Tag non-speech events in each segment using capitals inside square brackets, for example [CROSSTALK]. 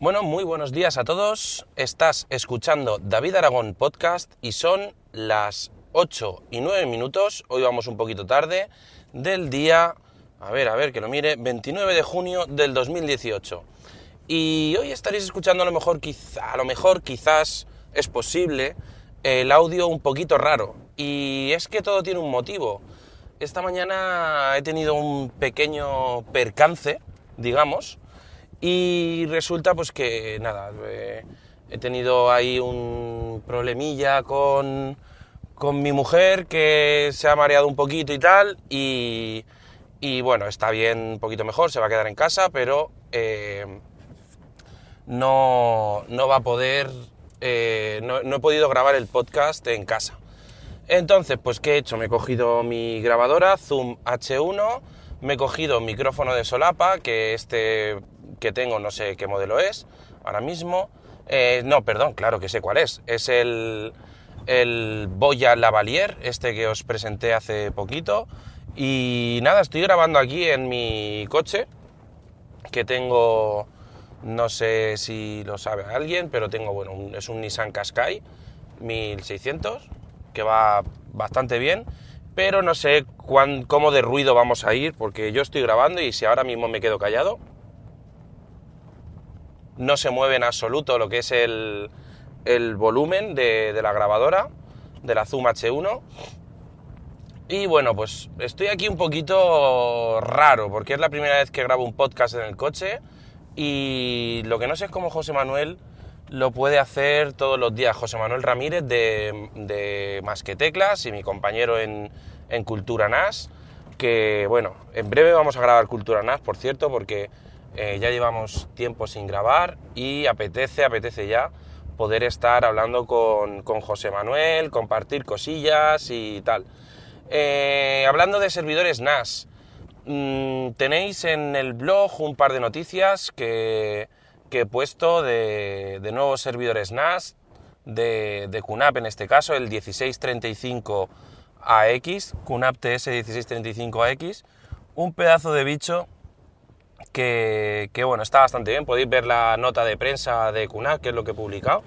Bueno, muy buenos días a todos. Estás escuchando David Aragón Podcast y son las 8 y 9 minutos, hoy vamos un poquito tarde, del día, a ver, a ver, que lo mire, 29 de junio del 2018. Y hoy estaréis escuchando a lo mejor, quizá, a lo mejor, quizás es posible, el audio un poquito raro. Y es que todo tiene un motivo. Esta mañana he tenido un pequeño percance, digamos, y resulta pues que nada, eh, he tenido ahí un problemilla con, con, mi mujer que se ha mareado un poquito y tal, y, y, bueno, está bien un poquito mejor, se va a quedar en casa, pero eh, no, no, va a poder, eh, no, no he podido grabar el podcast en casa. Entonces, pues ¿qué he hecho? Me he cogido mi grabadora Zoom H1, me he cogido micrófono de solapa, que este que tengo no sé qué modelo es ahora mismo. Eh, no, perdón, claro que sé cuál es. Es el, el Boya Lavalier, este que os presenté hace poquito. Y nada, estoy grabando aquí en mi coche, que tengo, no sé si lo sabe alguien, pero tengo, bueno, un, es un Nissan Qashqai 1600 que va bastante bien, pero no sé cuán, cómo de ruido vamos a ir, porque yo estoy grabando y si ahora mismo me quedo callado, no se mueve en absoluto lo que es el, el volumen de, de, la grabadora, de la Zoom H1. Y bueno, pues estoy aquí un poquito raro, porque es la primera vez que grabo un podcast en el coche y lo que no sé es cómo José Manuel lo puede hacer todos los días José Manuel Ramírez de, de Más que Teclas y mi compañero en, en, Cultura NAS, que bueno, en breve vamos a grabar Cultura NAS, por cierto, porque eh, ya llevamos tiempo sin grabar y apetece, apetece ya poder estar hablando con, con José Manuel, compartir cosillas y tal. Eh, hablando de servidores NAS, mmm, tenéis en el blog un par de noticias que que he puesto de, de nuevos servidores NAS, de, de, QNAP en este caso, el 1635AX, QNAP TS 1635AX, un pedazo de bicho que, bueno, está bastante bien, podéis ver la nota de prensa de QNAP, que es lo que he publicado,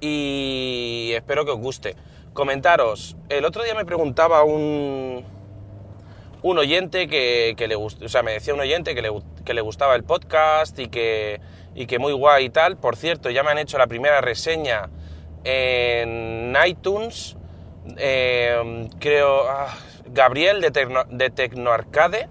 y espero que os guste. Comentaros, el otro día me preguntaba un, un oyente que, que le gustó, o sea, me decía un oyente que le, que le gustaba el podcast y que y que muy guay y tal. Por cierto, ya me han hecho la primera reseña en iTunes. Eh, creo. Ah, Gabriel de, Tecno, de.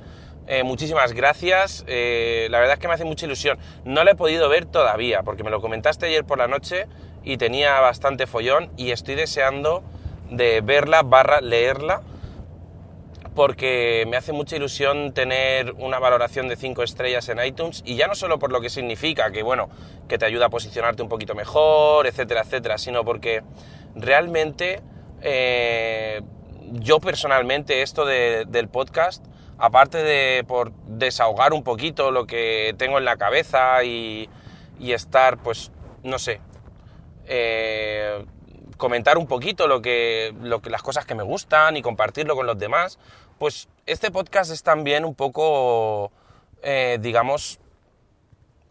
Eh, muchísimas gracias. Eh, la verdad es que me hace mucha ilusión. No la he podido ver todavía, porque me lo comentaste ayer por la noche y tenía bastante follón. Y estoy deseando de verla barra leerla porque me hace mucha ilusión tener una valoración de 5 estrellas en iTunes y ya no solo por lo que significa, que bueno, que te ayuda a posicionarte un poquito mejor, etcétera, etcétera, sino porque realmente eh, yo personalmente esto de, del podcast, aparte de por desahogar un poquito lo que tengo en la cabeza y, estar, pues, no sé, eh, comentar un poquito lo que, lo que, las cosas que me gustan y compartirlo con los demás, pues este podcast es también un poco, eh, digamos,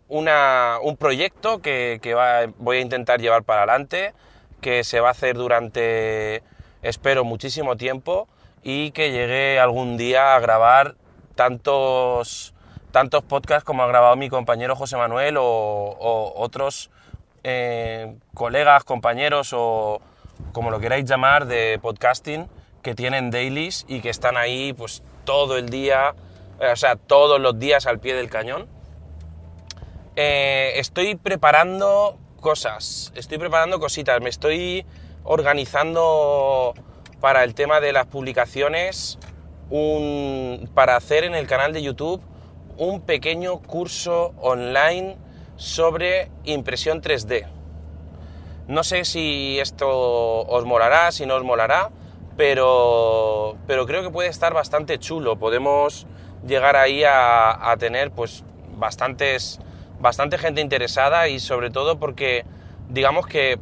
una, un proyecto que, que va, voy a intentar llevar para adelante, que se va a hacer durante, espero, muchísimo tiempo y que llegue algún día a grabar tantos, tantos podcasts como ha grabado mi compañero José Manuel o, otros eh, colegas, compañeros o como lo queráis llamar de podcasting que tienen dailies y que están ahí pues todo el día, o sea, todos los días al pie del cañón. Eh, estoy preparando cosas, estoy preparando cositas, me estoy organizando para el tema de las publicaciones un, para hacer en el canal de YouTube un pequeño curso online sobre impresión 3D. No sé si esto os molará, si no os molará, pero, pero creo que puede estar bastante chulo. Podemos llegar ahí a, a tener pues bastantes, bastante gente interesada y sobre todo porque digamos que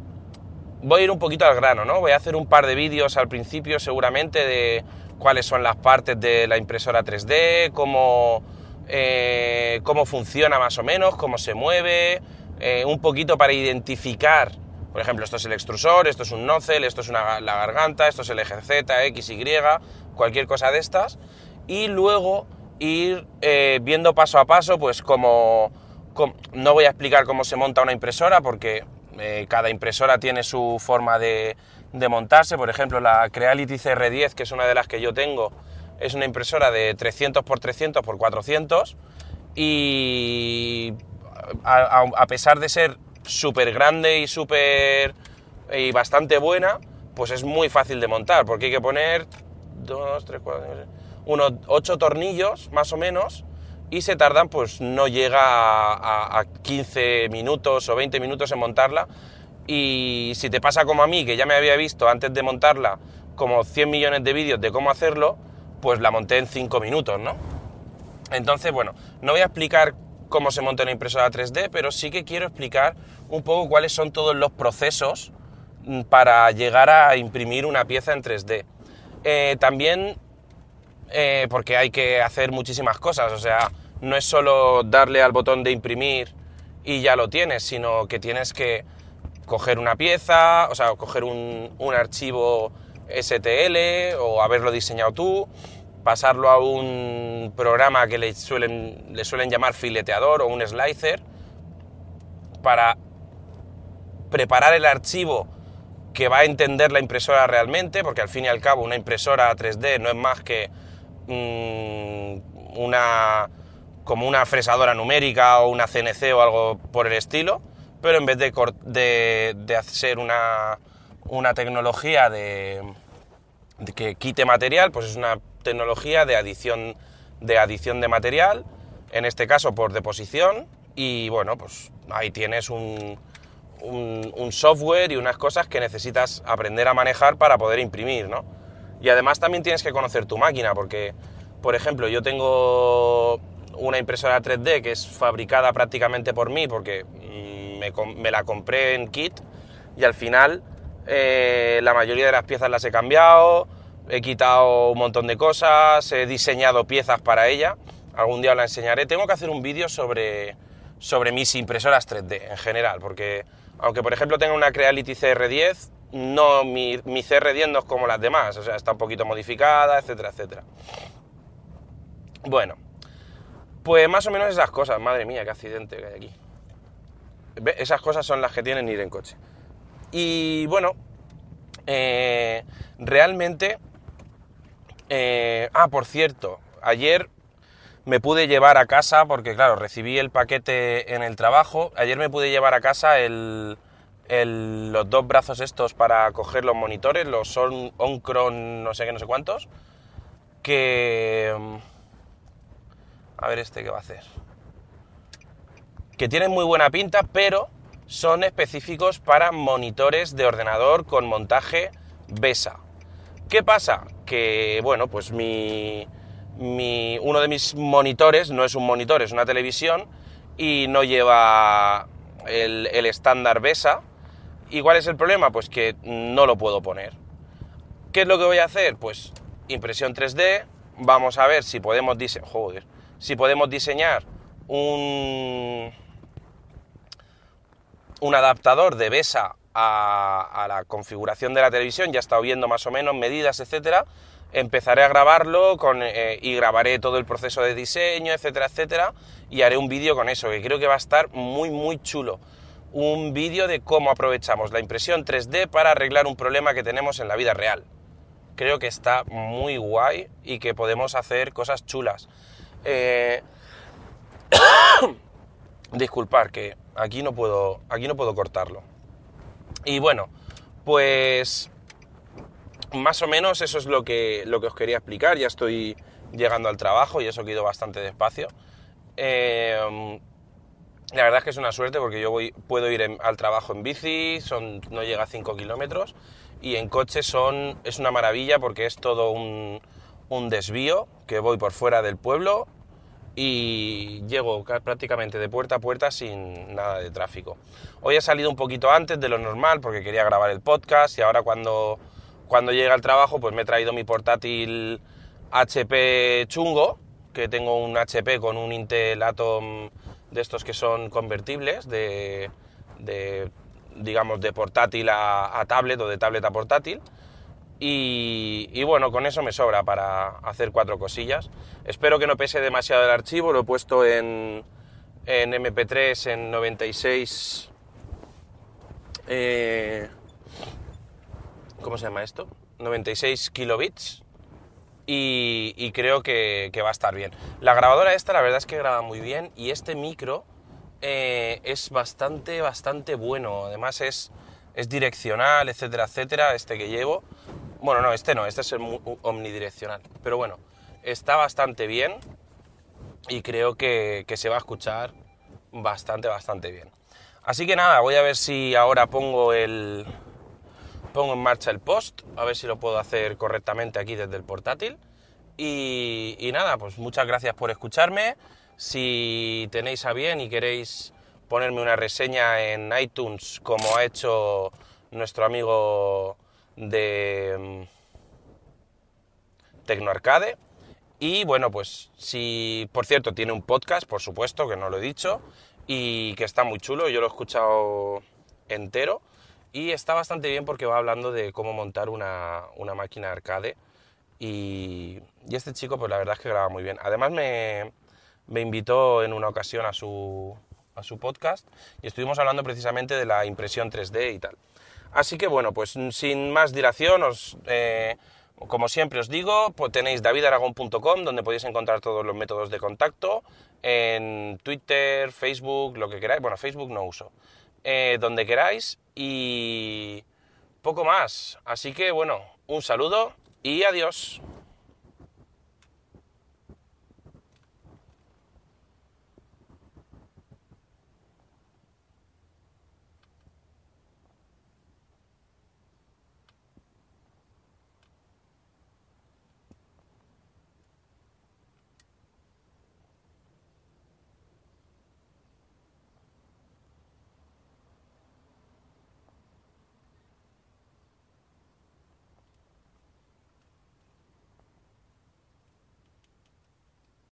voy a ir un poquito al grano, ¿no? Voy a hacer un par de vídeos al principio seguramente de cuáles son las partes de la impresora 3D, cómo, eh, cómo funciona más o menos, cómo se mueve, eh, un poquito para identificar, por ejemplo, esto es el extrusor, esto es un nozzle, esto es una, la garganta, esto es el eje Z, X, Y, cualquier cosa de estas, y luego ir eh, viendo paso a paso, pues como, no voy a explicar cómo se monta una impresora, porque eh, cada impresora tiene su forma de, montarse, por ejemplo, la Creality CR10, que es una de las que yo tengo, es una impresora de 300 x 300 x 400 y a, pesar de ser súper grande y súper y bastante buena, pues es muy fácil de montar, porque hay que poner 2, 3, 4, unos 8 tornillos más o menos y se tardan, pues no llega a, a 15 minutos o 20 minutos en montarla y si te pasa como a mí, que ya me había visto antes de montarla como 100 millones de vídeos de cómo hacerlo, pues la monté en 5 minutos, ¿no? Entonces, bueno, no voy a explicar cómo se monta una impresora 3D, pero sí que quiero explicar un poco cuáles son todos los procesos mm, para llegar a imprimir una pieza en 3D. Eh, también eh, porque hay que hacer muchísimas cosas, o sea, no es solo darle al botón de imprimir y ya lo tienes, sino que tienes que coger una pieza, o sea, coger un, un archivo STL o haberlo diseñado tú, pasarlo a un programa que le suelen, le suelen llamar fileteador o un slicer para preparar el archivo que va a entender la impresora realmente, porque al fin y al cabo una impresora 3D no es más que mm, una como una fresadora numérica o una CNC o algo por el estilo, pero en vez de, de, hacer una, una tecnología de, que quite material, pues es una tecnología de adición de, adición de material, en este caso por deposición, y bueno, pues ahí tienes un, un, software y unas cosas que necesitas aprender a manejar para poder imprimir, ¿no? Y además también tienes que conocer tu máquina, porque, por ejemplo, yo tengo una impresora 3D que es fabricada prácticamente por mí, porque mm, me, la compré en kit, y al final eh, la mayoría de las piezas las he cambiado, he quitado un montón de cosas, he diseñado piezas para ella, algún día la enseñaré. Tengo que hacer un vídeo sobre, sobre mis impresoras 3D en general, porque aunque por ejemplo tenga una Creality CR10, no, mi, mi CR10 no es como las demás, o sea, está un poquito modificada, etcétera, etcétera. Bueno, pues más o menos esas cosas, madre mía, qué accidente que hay aquí. Esas cosas son las que tienen ir en coche. Y bueno, eh, realmente... Eh, ah, por cierto, ayer me pude llevar a casa, porque claro, recibí el paquete en el trabajo, ayer me pude llevar a casa el, los dos brazos estos para coger los monitores, los On, Oncron no sé qué, no sé cuántos, que... A ver este qué va a hacer. Que tienen muy buena pinta, pero son específicos para monitores de ordenador con montaje BESA. ¿Qué pasa? Que, bueno, pues mi, uno de mis monitores no es un monitor, es una televisión y no lleva el, estándar BESA. ¿Y cuál es el problema? Pues que no lo puedo poner. ¿Qué es lo que voy a hacer? Pues impresión 3D, vamos a ver si podemos, si podemos diseñar un, un adaptador de BESA a, la configuración de la televisión, ya he estado viendo más o menos medidas, etcétera. Empezaré a grabarlo eh, y grabaré todo el proceso de diseño, etcétera, etcétera, y haré un vídeo con eso, que creo que va a estar muy, muy chulo. Un vídeo de cómo aprovechamos la impresión 3D para arreglar un problema que tenemos en la vida real. Creo que está muy guay y que podemos hacer cosas chulas. Eh... [COUGHS] Disculpar que aquí no puedo, aquí no puedo cortarlo. Y bueno, pues más o menos eso es lo que, lo que os quería explicar. Ya estoy llegando al trabajo y eso que ido bastante despacio. Eh, la verdad es que es una suerte porque yo voy, puedo ir al trabajo en bici, son, no llega a 5 kilómetros, y en coche son, es una maravilla porque es todo un, un desvío que voy por fuera del pueblo y llego prácticamente de puerta a puerta sin nada de tráfico. Hoy he salido un poquito antes de lo normal porque quería grabar el podcast y ahora cuando, cuando llegue al trabajo pues me he traído mi portátil HP chungo, que tengo un HP con un Intel Atom de estos que son convertibles, de, de digamos, de portátil a, tablet o de tablet a portátil. Y, bueno, con eso me sobra para hacer cuatro cosillas. Espero que no pese demasiado el archivo, lo he puesto en, en MP3 en 96... Eh, ¿Cómo se llama esto? 96 kilobits. Y, creo que, va a estar bien. La grabadora esta la verdad es que graba muy bien y este micro eh, es bastante, bastante bueno. Además es, es direccional, etcétera, etcétera, este que llevo. Bueno, no, este no, este es el omnidireccional. Pero bueno, está bastante bien y creo que, que se va a escuchar bastante, bastante bien. Así que nada, voy a ver si ahora pongo el pongo en marcha el post, a ver si lo puedo hacer correctamente aquí desde el portátil. Y, y nada, pues muchas gracias por escucharme. Si tenéis a bien y queréis ponerme una reseña en iTunes, como ha hecho nuestro amigo de mm, Tecnoarcade. Y bueno, pues si, por cierto, tiene un podcast, por supuesto, que no lo he dicho, y que está muy chulo, yo lo he escuchado entero, y está bastante bien porque va hablando de cómo montar una, una máquina arcade, y, este chico, pues la verdad es que graba muy bien. Además me, me invitó en una ocasión a su, a su podcast y estuvimos hablando precisamente de la impresión 3D y tal. Así que bueno, pues sin más dilación, os, eh, como siempre os digo, pues tenéis davidaragon.com donde podéis encontrar todos los métodos de contacto, en Twitter, Facebook, lo que queráis, bueno, Facebook no uso, eh, donde queráis y poco más. Así que bueno, un saludo y adiós.